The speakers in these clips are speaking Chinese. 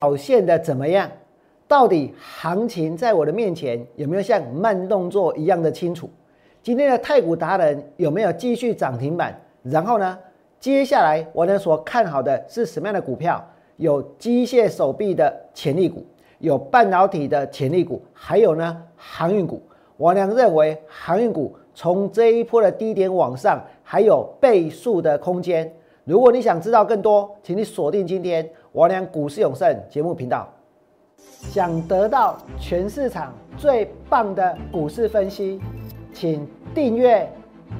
表现的怎么样？到底行情在我的面前有没有像慢动作一样的清楚？今天的太古达人有没有继续涨停板？然后呢，接下来我呢所看好的是什么样的股票？有机械手臂的潜力股，有半导体的潜力股，还有呢航运股。我良认为航运股从这一波的低点往上还有倍数的空间。如果你想知道更多，请你锁定今天王良股市永胜节目频道。想得到全市场最棒的股市分析，请订阅、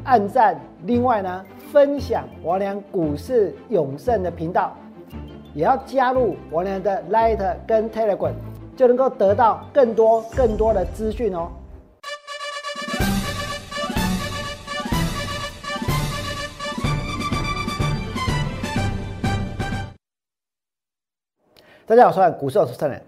按赞，另外呢分享王良股市永胜的频道，也要加入王良的 Light 跟 Telegram，就能够得到更多更多的资讯哦。大家好，我是股市有出人。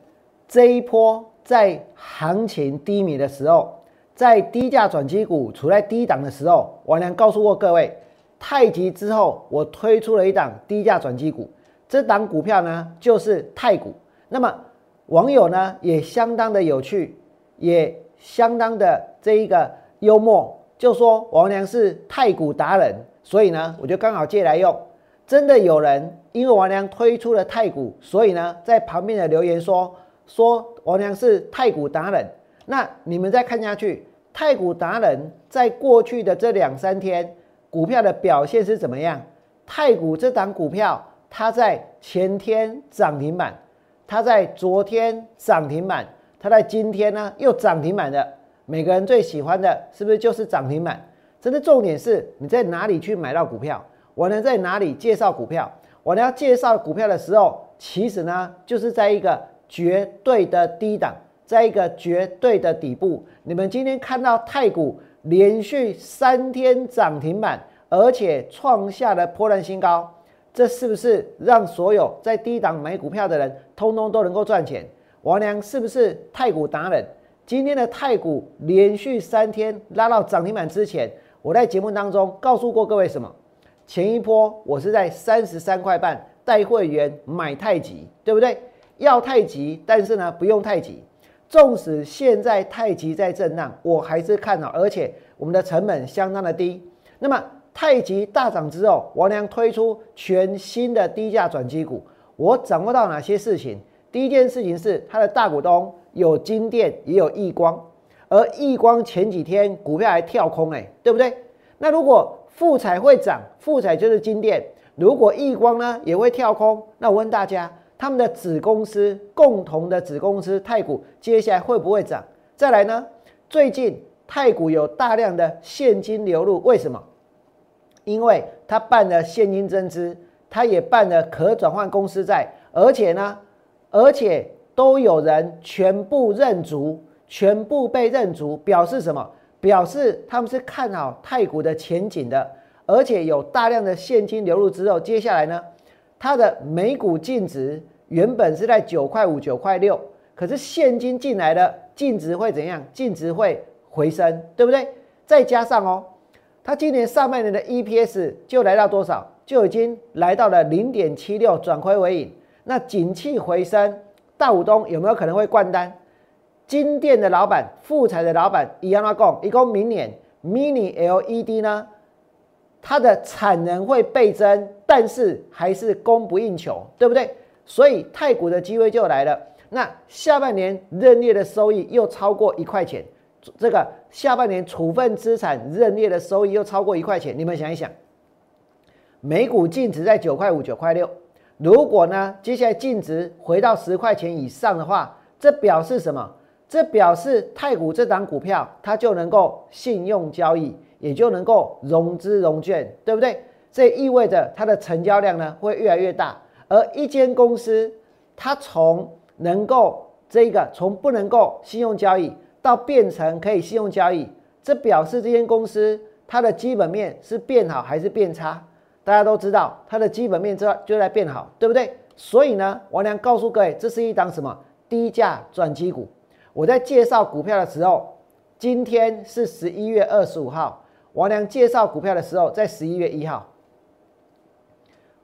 这一波在行情低迷的时候，在低价转机股处在低档的时候，王良告诉过各位，太极之后，我推出了一档低价转机股，这档股票呢就是太股。那么网友呢也相当的有趣，也相当的这一个幽默，就说王良是太股达人，所以呢我就刚好借来用。真的有人因为王良推出了太股，所以呢，在旁边的留言说说王良是太股达人。那你们再看下去，太股达人在过去的这两三天股票的表现是怎么样？太股这档股票，它在前天涨停板，它在昨天涨停板，它在今天呢又涨停板的。每个人最喜欢的是不是就是涨停板？真的重点是你在哪里去买到股票？我能在哪里介绍股票？我呢要介绍股票的时候，其实呢就是在一个绝对的低档，在一个绝对的底部。你们今天看到太股连续三天涨停板，而且创下了破烂新高，这是不是让所有在低档买股票的人，通通都能够赚钱？王良是不是太股达人？今天的太股连续三天拉到涨停板之前，我在节目当中告诉过各位什么？前一波我是在三十三块半带会员买太极，对不对？要太极，但是呢不用太极。纵使现在太极在震荡，我还是看好，而且我们的成本相当的低。那么太极大涨之后，王良推出全新的低价转机股，我掌握到哪些事情？第一件事情是它的大股东有金电，也有亿光，而亿光前几天股票还跳空哎，对不对？那如果富彩会涨，富彩就是金店。如果易光呢也会跳空，那我问大家，他们的子公司共同的子公司太古接下来会不会涨？再来呢？最近太古有大量的现金流入，为什么？因为他办了现金增资，他也办了可转换公司债，而且呢，而且都有人全部认足，全部被认足，表示什么？表示他们是看好太古的前景的，而且有大量的现金流入之后，接下来呢，它的每股净值原本是在九块五、九块六，可是现金进来的净值会怎样？净值会回升，对不对？再加上哦，它今年上半年的 EPS 就来到多少？就已经来到了零点七六，转亏为盈。那景气回升，大股东有没有可能会灌单？金店的老板、富彩的老板一样，他讲，一共明年 Mini LED 呢，它的产能会倍增，但是还是供不应求，对不对？所以太古的机会就来了。那下半年认列的收益又超过一块钱，这个下半年处分资产认列的收益又超过一块钱，你们想一想，每股净值在九块五、九块六，如果呢接下来净值回到十块钱以上的话，这表示什么？这表示太古这档股票，它就能够信用交易，也就能够融资融券，对不对？这意味着它的成交量呢会越来越大。而一间公司，它从能够这个从不能够信用交易到变成可以信用交易，这表示这间公司它的基本面是变好还是变差？大家都知道，它的基本面就就在变好，对不对？所以呢，王良告诉各位，这是一档什么低价转机股。我在介绍股票的时候，今天是十一月二十五号。王良介绍股票的时候，在十一月一号。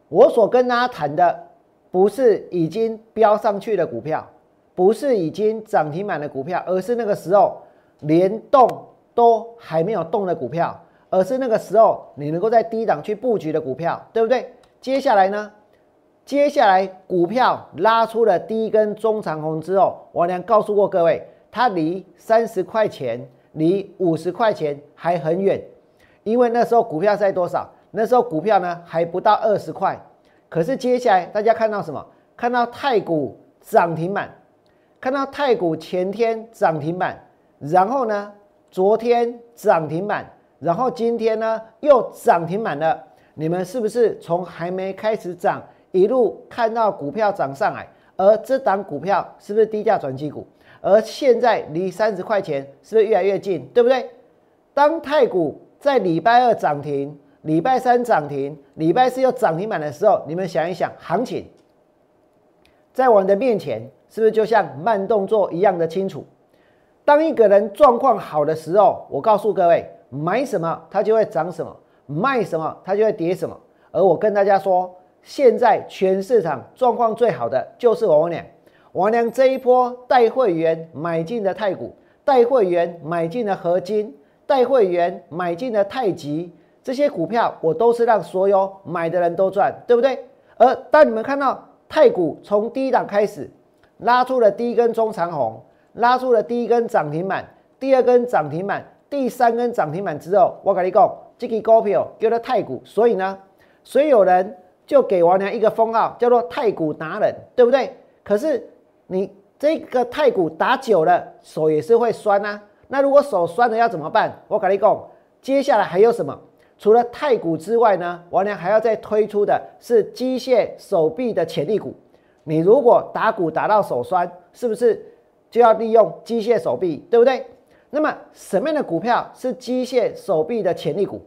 我所跟大家谈的，不是已经飙上去的股票，不是已经涨停板的股票，而是那个时候连动都还没有动的股票，而是那个时候你能够在低档去布局的股票，对不对？接下来呢？接下来股票拉出了第一根中长红之后，王良告诉过各位，它离三十块钱、离五十块钱还很远，因为那时候股票在多少？那时候股票呢还不到二十块。可是接下来大家看到什么？看到太股涨停板，看到太股前天涨停板，然后呢昨天涨停板，然后今天呢又涨停板了。你们是不是从还没开始涨？一路看到股票涨上来，而这档股票是不是低价转机股？而现在离三十块钱是不是越来越近？对不对？当太股在礼拜二涨停，礼拜三涨停，礼拜四又涨停板的时候，你们想一想，行情在我们的面前是不是就像慢动作一样的清楚？当一个人状况好的时候，我告诉各位，买什么它就会涨什么，卖什么它就会跌什么。而我跟大家说。现在全市场状况最好的就是王良，王良这一波带会员买进的太股，带会员买进的合金，带会员买进的太极，这些股票我都是让所有买的人都赚，对不对？而当你们看到太股从第一档开始拉出了第一根中长红，拉出了第一根涨停板，第二根涨停板，第三根涨停板之后，我跟你讲，这个股票叫做太股，所以呢，所以有人。就给王良一个封号，叫做太股达人，对不对？可是你这个太股打久了，手也是会酸啊。那如果手酸了要怎么办？我跟你讲，接下来还有什么？除了太股之外呢？王良还要再推出的是机械手臂的潜力股。你如果打鼓打到手酸，是不是就要利用机械手臂，对不对？那么什么样的股票是机械手臂的潜力股？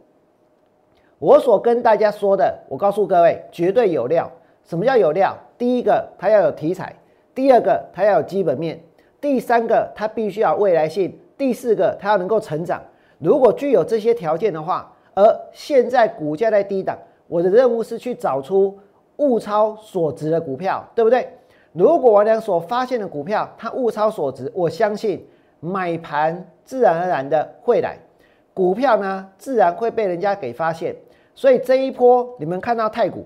我所跟大家说的，我告诉各位，绝对有料。什么叫有料？第一个，它要有题材；第二个，它要有基本面；第三个，它必须要未来性；第四个，它要能够成长。如果具有这些条件的话，而现在股价在低档，我的任务是去找出物超所值的股票，对不对？如果我俩所发现的股票它物超所值，我相信买盘自然而然的会来，股票呢自然会被人家给发现。所以这一波，你们看到太股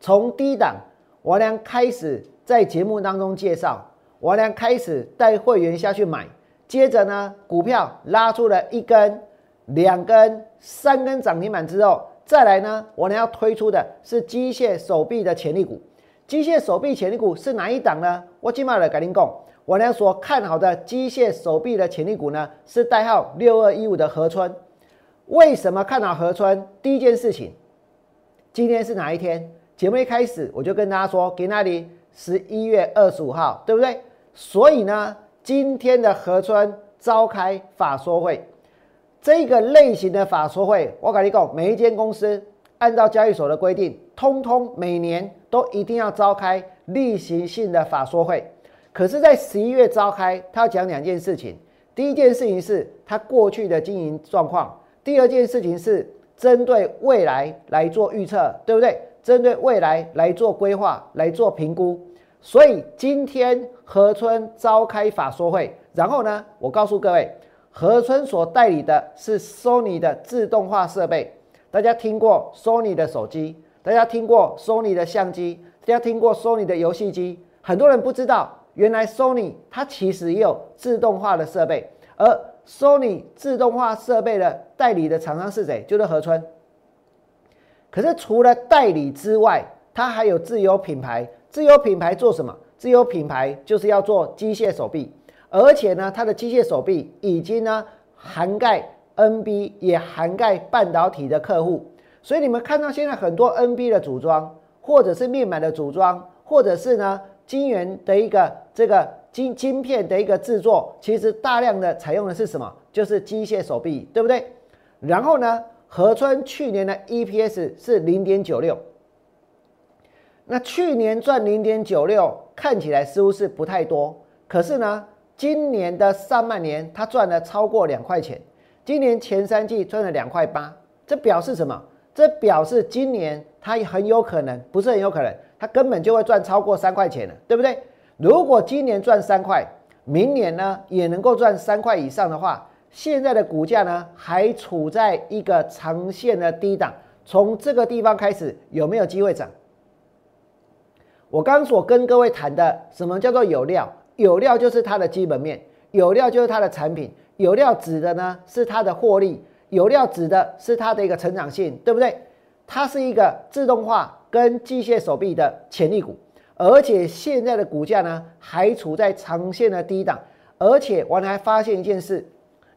从低档，王良开始在节目当中介绍，王良开始带会员下去买，接着呢，股票拉出了一根、两根、三根涨停板之后，再来呢，王良要推出的是机械手臂的潜力股。机械手臂潜力股是哪一档呢？我今晚来改您讲，王良所看好的机械手臂的潜力股呢，是代号六二一五的合春。为什么看好河川？第一件事情，今天是哪一天？节目一开始我就跟大家说，给那里十一月二十五号，对不对？所以呢，今天的河川召开法说会，这个类型的法说会，我跟你讲，每一间公司按照交易所的规定，通通每年都一定要召开例行性的法说会。可是，在十一月召开，他要讲两件事情。第一件事情是他过去的经营状况。第二件事情是针对未来来做预测，对不对？针对未来来做规划、来做评估。所以今天河村召开法说会，然后呢，我告诉各位，河村所代理的是 Sony 的自动化设备。大家听过 Sony 的手机，大家听过 Sony 的相机，大家听过 Sony 的游戏机。很多人不知道，原来 Sony 它其实也有自动化的设备，而 Sony 自动化设备的代理的厂商是谁？就是河川。可是除了代理之外，它还有自有品牌。自有品牌做什么？自有品牌就是要做机械手臂，而且呢，它的机械手臂已经呢涵盖 NB，也涵盖半导体的客户。所以你们看到现在很多 NB 的组装，或者是面板的组装，或者是呢晶圆的一个这个。晶晶片的一个制作，其实大量的采用的是什么？就是机械手臂，对不对？然后呢，合川去年的 EPS 是零点九六，那去年赚零点九六，看起来似乎是不太多。可是呢，今年的上半年它赚了超过两块钱，今年前三季赚了两块八，这表示什么？这表示今年它很有可能，不是很有可能，它根本就会赚超过三块钱了，对不对？如果今年赚三块，明年呢也能够赚三块以上的话，现在的股价呢还处在一个长线的低档，从这个地方开始有没有机会涨？我刚所跟各位谈的，什么叫做有料？有料就是它的基本面，有料就是它的产品，有料指的呢是它的获利，有料指的是它的一个成长性，对不对？它是一个自动化跟机械手臂的潜力股，而且现在的股价呢还处在长线的低档，而且我还发现一件事，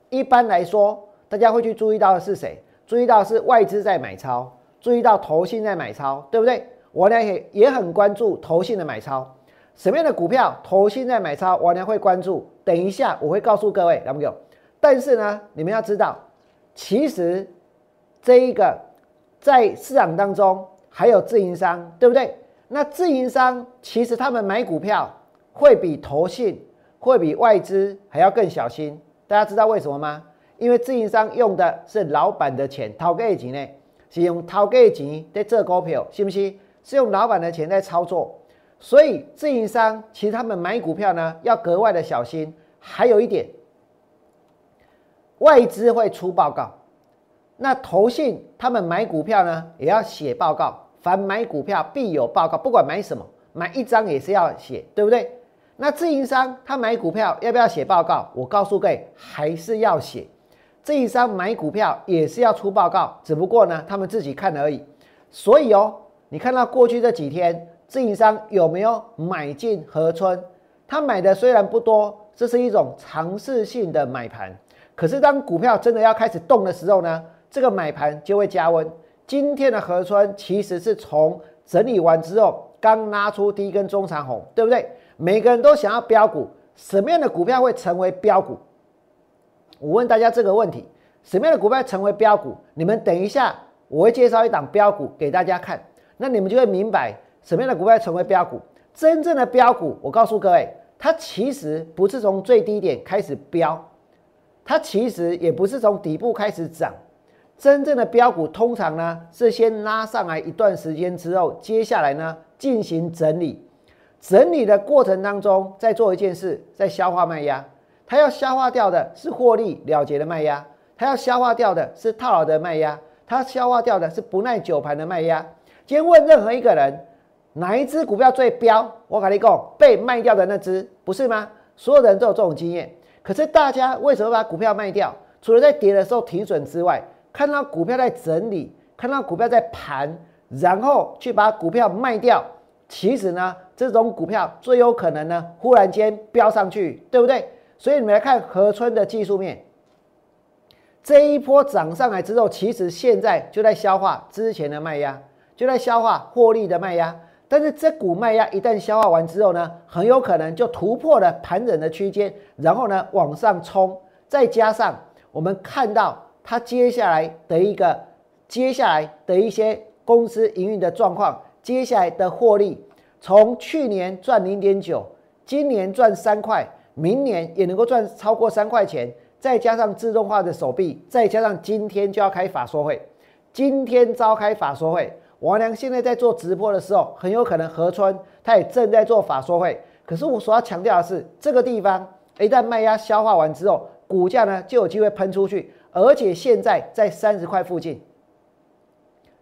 一般来说大家会去注意到的是谁？注意到是外资在买超，注意到投信在买超，对不对？我呢也也很关注投信的买超，什么样的股票投信在买超，我呢会关注。等一下我会告诉各位，有没有？但是呢，你们要知道，其实这一个在市场当中还有自营商，对不对？那自营商其实他们买股票会比投信、会比外资还要更小心。大家知道为什么吗？因为自营商用的是老板的钱，掏给钱呢，是用掏给钱在做股票，信不信？是用老板的钱在操作，所以自营商其实他们买股票呢要格外的小心。还有一点，外资会出报告，那投信他们买股票呢也要写报告。凡买股票必有报告，不管买什么，买一张也是要写，对不对？那自营商他买股票要不要写报告？我告诉各位，还是要写。自营商买股票也是要出报告，只不过呢他们自己看而已。所以哦。你看到过去这几天，自营商有没有买进河村？他买的虽然不多，这是一种尝试性的买盘。可是当股票真的要开始动的时候呢，这个买盘就会加温。今天的河村其实是从整理完之后，刚拉出第一根中长红，对不对？每个人都想要标股，什么样的股票会成为标股？我问大家这个问题：什么样的股票成为标股？你们等一下，我会介绍一档标股给大家看。那你们就会明白什么样的股票成为标股。真正的标股，我告诉各位，它其实不是从最低点开始标，它其实也不是从底部开始涨。真正的标股通常呢是先拉上来一段时间之后，接下来呢进行整理。整理的过程当中，再做一件事，在消化卖压。它要消化掉的是获利了结的卖压，它要消化掉的是套牢的卖压，它消化掉的是不耐久盘的卖压。今天问任何一个人，哪一只股票最标？我跟你讲，被卖掉的那只，不是吗？所有人都有这种经验。可是大家为什么把股票卖掉？除了在跌的时候停损之外，看到股票在整理，看到股票在盘，然后去把股票卖掉。其实呢，这种股票最有可能呢，忽然间飙上去，对不对？所以你们来看河村的技术面，这一波涨上来之后，其实现在就在消化之前的卖压。就在消化获利的卖压，但是这股卖压一旦消化完之后呢，很有可能就突破了盘整的区间，然后呢往上冲。再加上我们看到它接下来的一个接下来的一些公司营运的状况，接下来的获利，从去年赚零点九，今年赚三块，明年也能够赚超过三块钱。再加上自动化的手臂，再加上今天就要开法说会，今天召开法说会。王良现在在做直播的时候，很有可能河川他也正在做法说会。可是我所要强调的是，这个地方一旦卖压消化完之后，股价呢就有机会喷出去，而且现在在三十块附近，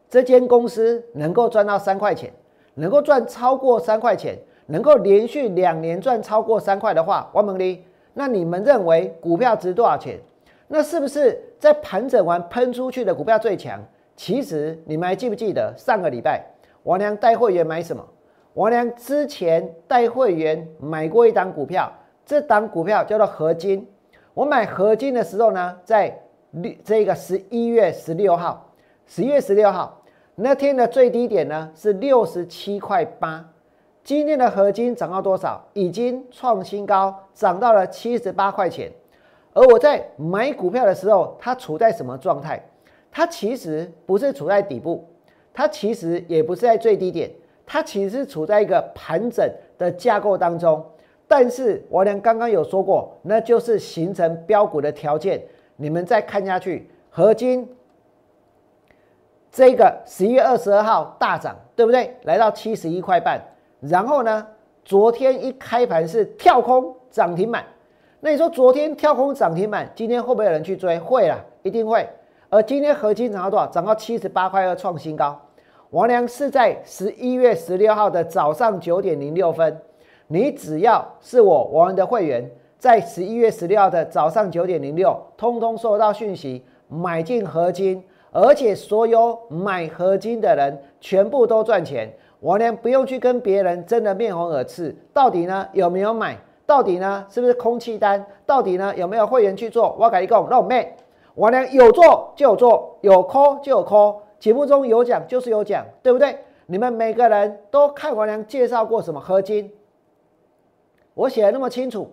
这间公司能够赚到三块钱，能够赚超过三块钱，能够连续两年赚超过三块的话，王猛力，那你们认为股票值多少钱？那是不是在盘整完喷出去的股票最强？其实你们还记不记得上个礼拜王良带会员买什么？王良之前带会员买过一档股票，这档股票叫做合金。我买合金的时候呢，在六这个十一月十六号，十一月十六号那天的最低点呢是六十七块八。今天的合金涨到多少？已经创新高，涨到了七十八块钱。而我在买股票的时候，它处在什么状态？它其实不是处在底部，它其实也不是在最低点，它其实是处在一个盘整的架构当中。但是我俩刚刚有说过，那就是形成标股的条件。你们再看下去，合金这个十一月二十二号大涨，对不对？来到七十一块半，然后呢，昨天一开盘是跳空涨停板。那你说昨天跳空涨停板，今天会不会有人去追？会啦，一定会。而今天合金涨到多少？涨到七十八块二，创新高。王良是在十一月十六号的早上九点零六分，你只要是我王良的会员，在十一月十六号的早上九点零六，通通收到讯息买进合金，而且所有买合金的人全部都赚钱。王良不用去跟别人争得面红耳赤，到底呢有没有买？到底呢是不是空气单？到底呢有没有会员去做？我改一共，那我妹。王良有做就有做，有亏就有亏节目中有讲就是有讲，对不对？你们每个人都看王良介绍过什么合金？我写的那么清楚，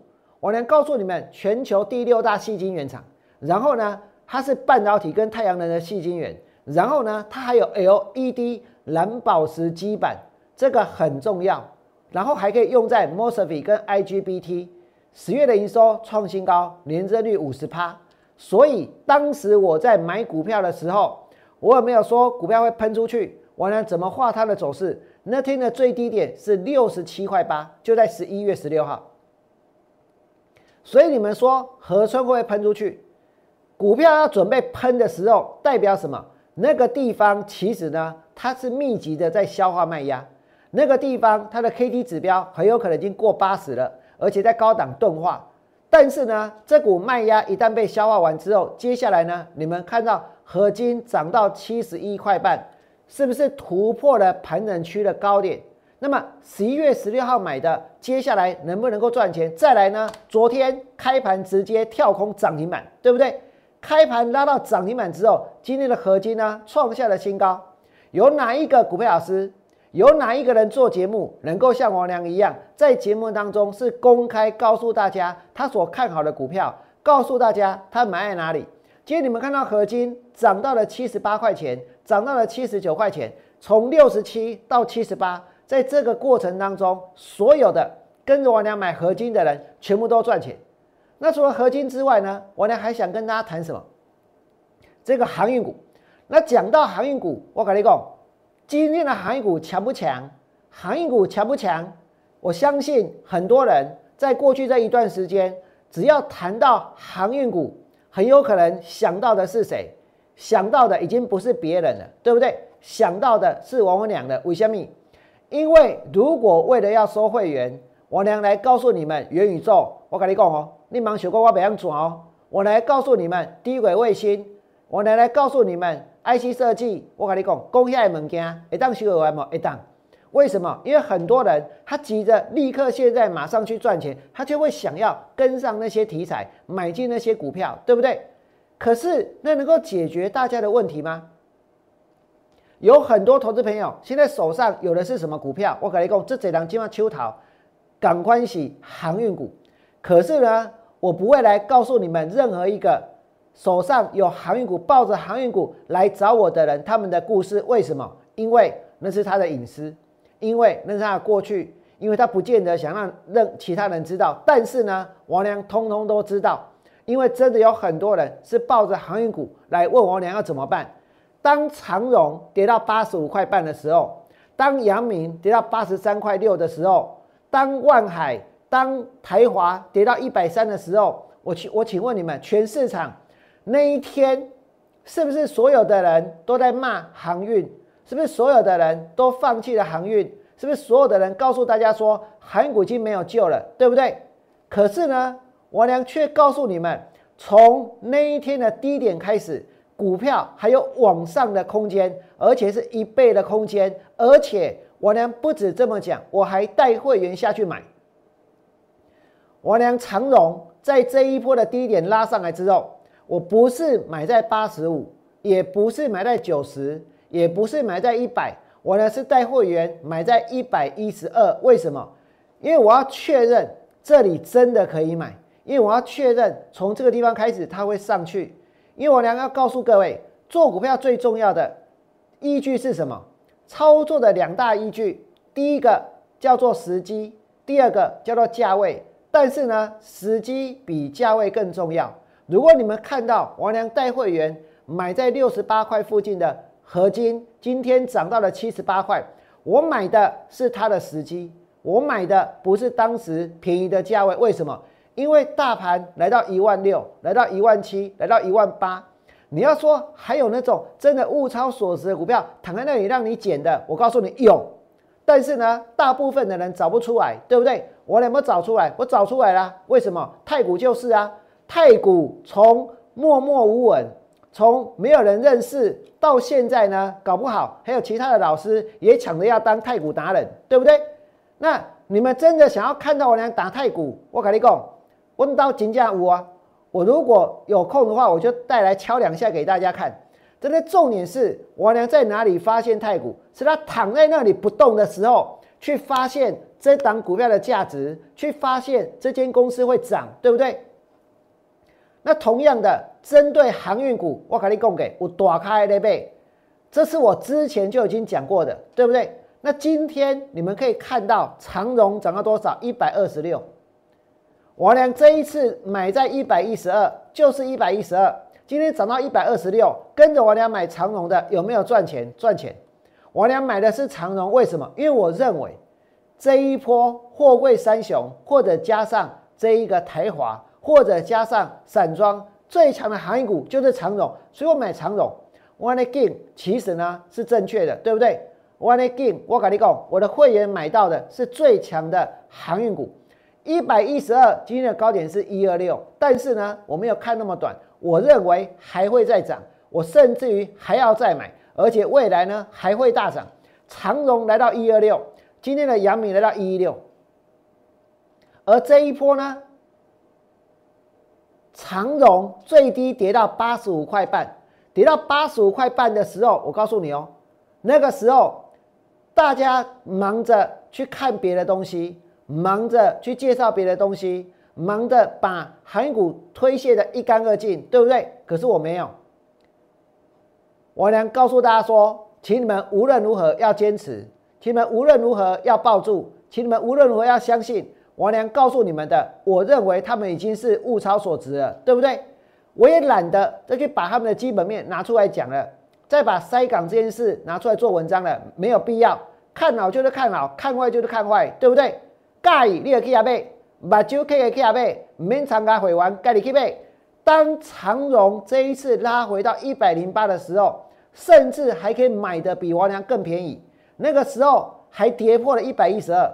王良告诉你们，全球第六大细晶原厂，然后呢，它是半导体跟太阳能的细晶圆，然后呢，它还有 LED 蓝宝石基板，这个很重要，然后还可以用在 mosfet 跟 IGBT，十月的营收创新高，年增率五十趴。所以当时我在买股票的时候，我有没有说股票会喷出去？我呢怎么画它的走势？那天的最低点是六十七块八，就在十一月十六号。所以你们说合春会不会喷出去？股票要准备喷的时候，代表什么？那个地方其实呢，它是密集的在消化卖压。那个地方它的 K D 指标很有可能已经过八十了，而且在高档钝化。但是呢，这股卖压一旦被消化完之后，接下来呢，你们看到合金涨到七十一块半，是不是突破了盘整区的高点？那么十一月十六号买的，接下来能不能够赚钱？再来呢？昨天开盘直接跳空涨停板，对不对？开盘拉到涨停板之后，今天的合金呢创下了新高。有哪一个股票老师？有哪一个人做节目能够像王良一样，在节目当中是公开告诉大家他所看好的股票，告诉大家他买在哪里？今天你们看到合金涨到了七十八块钱，涨到了七十九块钱，从六十七到七十八，在这个过程当中，所有的跟着王良买合金的人全部都赚钱。那除了合金之外呢？王良还想跟大家谈什么？这个航运股。那讲到航运股，我跟你讲。今天的航运股强不强？航运股强不强？我相信很多人在过去这一段时间，只要谈到航运股，很有可能想到的是谁？想到的已经不是别人了，对不对？想到的是王文良的为什么？因为如果为了要收会员，我娘来告诉你们元宇宙，我跟你讲哦，你忙学过我别样转哦。我来告诉你们低轨卫星，我来来告诉你们。IC 设计，我跟你讲，攻下的物件一旦修完嘛，一旦为什么？因为很多人他急着立刻现在马上去赚钱，他就会想要跟上那些题材，买进那些股票，对不对？可是那能够解决大家的问题吗？有很多投资朋友现在手上有的是什么股票？我跟你讲，这几档今晚秋桃港关系航运股，可是呢，我不会来告诉你们任何一个。手上有航运股，抱着航运股来找我的人，他们的故事为什么？因为那是他的隐私，因为那是他的过去，因为他不见得想让任其他人知道。但是呢，王良通通都知道，因为真的有很多人是抱着航运股来问王良要怎么办。当长荣跌到八十五块半的时候，当阳明跌到八十三块六的时候，当万海、当台华跌到一百三的时候，我请我请问你们，全市场。那一天，是不是所有的人都在骂航运？是不是所有的人都放弃了航运？是不是所有的人告诉大家说航运股已经没有救了，对不对？可是呢，我娘却告诉你们，从那一天的低点开始，股票还有往上的空间，而且是一倍的空间。而且我娘不止这么讲，我还带会员下去买。我娘长荣在这一波的低点拉上来之后。我不是买在八十五，也不是买在九十，也不是买在一百，我呢是带会员买在一百一十二。为什么？因为我要确认这里真的可以买，因为我要确认从这个地方开始它会上去。因为我两个要告诉各位，做股票最重要的依据是什么？操作的两大依据，第一个叫做时机，第二个叫做价位。但是呢，时机比价位更重要。如果你们看到王良带会员买在六十八块附近的合金今天涨到了七十八块，我买的是它的时机，我买的不是当时便宜的价位。为什么？因为大盘来到一万六，来到一万七，来到一万八。你要说还有那种真的物超所值的股票躺在那里让你捡的，我告诉你有。但是呢，大部分的人找不出来，对不对？我有没有找出来？我找出来了。为什么？太古就是啊，太古从默默无闻。从没有人认识到现在呢，搞不好还有其他的老师也抢着要当太古达人，对不对？那你们真的想要看到我俩打太古？我跟你讲，问到金价五啊，我如果有空的话，我就带来敲两下给大家看。真的重点是我俩在哪里发现太古？是他躺在那里不动的时候，去发现这档股票的价值，去发现这间公司会涨，对不对？那同样的，针对航运股，我给你供给我打开的呗，这是我之前就已经讲过的，对不对？那今天你们可以看到长荣涨到多少？一百二十六。我俩这一次买在一百一十二，就是一百一十二。今天涨到一百二十六，跟着我俩买长荣的有没有赚钱？赚钱。我俩买的是长荣，为什么？因为我认为这一波货柜三雄，或者加上这一个台华。或者加上散装最强的航运股就是长荣，所以我买长荣。One again，其实呢是正确的，对不对？One again，我跟你讲，我的会员买到的是最强的航运股，一百一十二，今天的高点是一二六，但是呢我没有看那么短，我认为还会再涨，我甚至于还要再买，而且未来呢还会大涨。长荣来到一二六，今天的阳明来到一一六，而这一波呢？长荣最低跌到八十五块半，跌到八十五块半的时候，我告诉你哦，那个时候大家忙着去看别的东西，忙着去介绍别的东西，忙着把韩股推卸的一干二净，对不对？可是我没有，我能告诉大家说，请你们无论如何要坚持，请你们无论如何要抱住，请你们无论如何要相信。王良告诉你们的，我认为他们已经是物超所值了，对不对？我也懒得再去把他们的基本面拿出来讲了，再把塞港这件事拿出来做文章了，没有必要。看好就是看好，看坏就是看坏，对不对？介意你也可以阿买，把酒可以可以阿买，免参加会员，介你去买。当长荣这一次拉回到一百零八的时候，甚至还可以买的比王良更便宜，那个时候还跌破了一百一十二。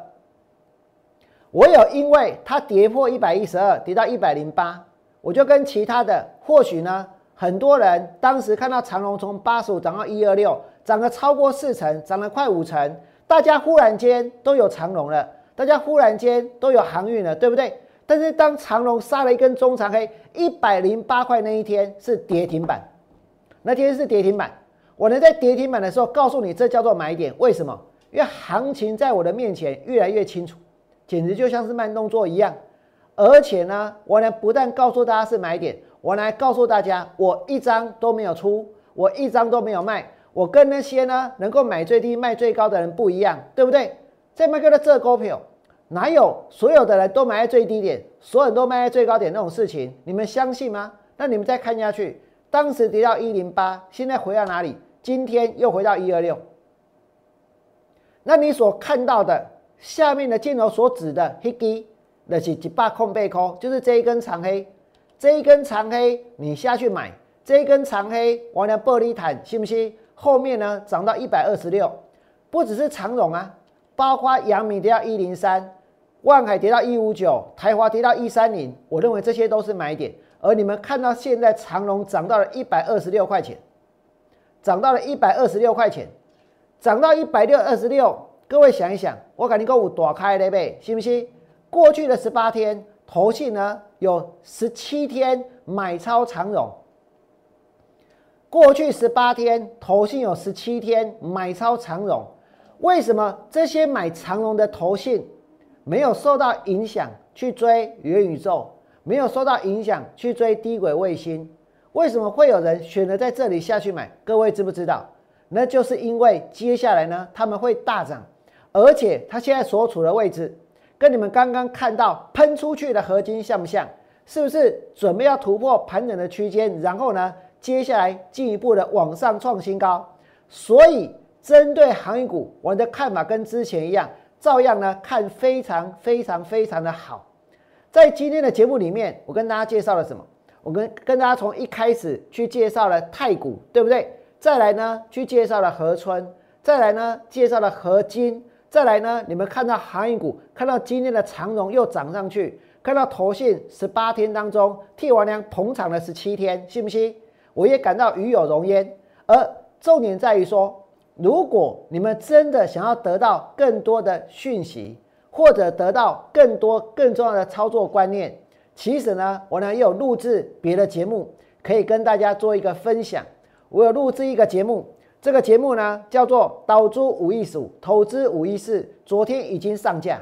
我有，因为它跌破一百一十二，跌到一百零八，我就跟其他的，或许呢，很多人当时看到长荣从八十五涨到一二六，涨了超过四成，涨了快五成，大家忽然间都有长荣了，大家忽然间都有航运了，对不对？但是当长隆杀了一根中长黑，一百零八块那一天是跌停板，那天是跌停板，我能在跌停板的时候告诉你，这叫做买点，为什么？因为行情在我的面前越来越清楚。简直就像是慢动作一样，而且呢，我呢不但告诉大家是买点，我来告诉大家，我一张都没有出，我一张都没有卖，我跟那些呢能够买最低卖最高的人不一样，对不对？在麦克的这股票，哪有所有的人都买在最低点，所有人都卖在最高点那种事情？你们相信吗？那你们再看下去，当时跌到一零八，现在回到哪里？今天又回到一二六，那你所看到的？下面的箭头所指的黑基，那是几把空背空，就是这一根长黑，这一根长黑你下去买，这一根长黑，完了玻璃毯，信不信？后面呢涨到一百二十六，不只是长荣啊，包括阳明跌到一零三，万海跌到一五九，台华跌到一三零，我认为这些都是买点。而你们看到现在长荣涨到了一百二十六块钱，涨到了一百二十六块钱，涨到一百六二十六。各位想一想，我感觉购物躲开了呗，信不信？过去的十八天，投信呢有十七天买超长荣。过去十八天，投信有十七天买超长荣。为什么这些买长龙的投信没有受到影响去追元宇宙，没有受到影响去追低轨卫星？为什么会有人选择在这里下去买？各位知不知道？那就是因为接下来呢，他们会大涨。而且它现在所处的位置，跟你们刚刚看到喷出去的合金像不像？是不是准备要突破盘整的区间？然后呢，接下来进一步的往上创新高？所以针对航运股，我的看法跟之前一样，照样呢看非常非常非常的好。在今天的节目里面，我跟大家介绍了什么？我跟跟大家从一开始去介绍了太古，对不对？再来呢，去介绍了河村，再来呢，介绍了合金，再来呢，你们看到航运股，看到今天的长荣又涨上去，看到投信十八天当中替王良捧场了十七天，信不信？我也感到与有荣焉。而重点在于说，如果你们真的想要得到更多的讯息。或者得到更多更重要的操作观念，其实呢，我呢也有录制别的节目，可以跟大家做一个分享。我有录制一个节目，这个节目呢叫做《岛猪五亿数投资五亿四》，昨天已经上架。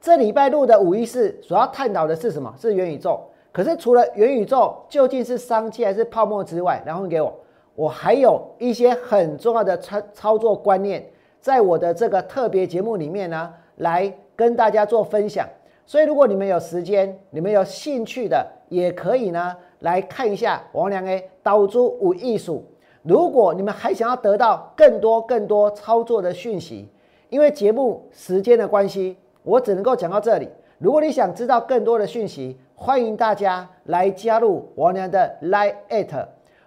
这礼拜录的五亿四所要探讨的是什么？是元宇宙。可是除了元宇宙究竟是商机还是泡沫之外，然后给我，我还有一些很重要的操操作观念，在我的这个特别节目里面呢。来跟大家做分享，所以如果你们有时间，你们有兴趣的，也可以呢来看一下王良 A 导珠五艺术。如果你们还想要得到更多更多操作的讯息，因为节目时间的关系，我只能够讲到这里。如果你想知道更多的讯息，欢迎大家来加入王良的 Line，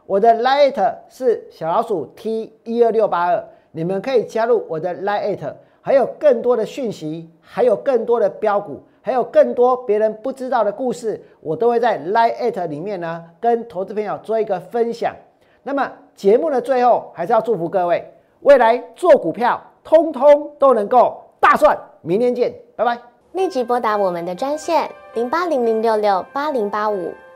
我的 Line 是小老鼠 T 一二六八二，你们可以加入我的 Line。还有更多的讯息，还有更多的标股，还有更多别人不知道的故事，我都会在 Line 里面呢，跟投资朋友做一个分享。那么节目的最后，还是要祝福各位，未来做股票，通通都能够大赚。明天见，拜拜。立即拨打我们的专线零八零零六六八零八五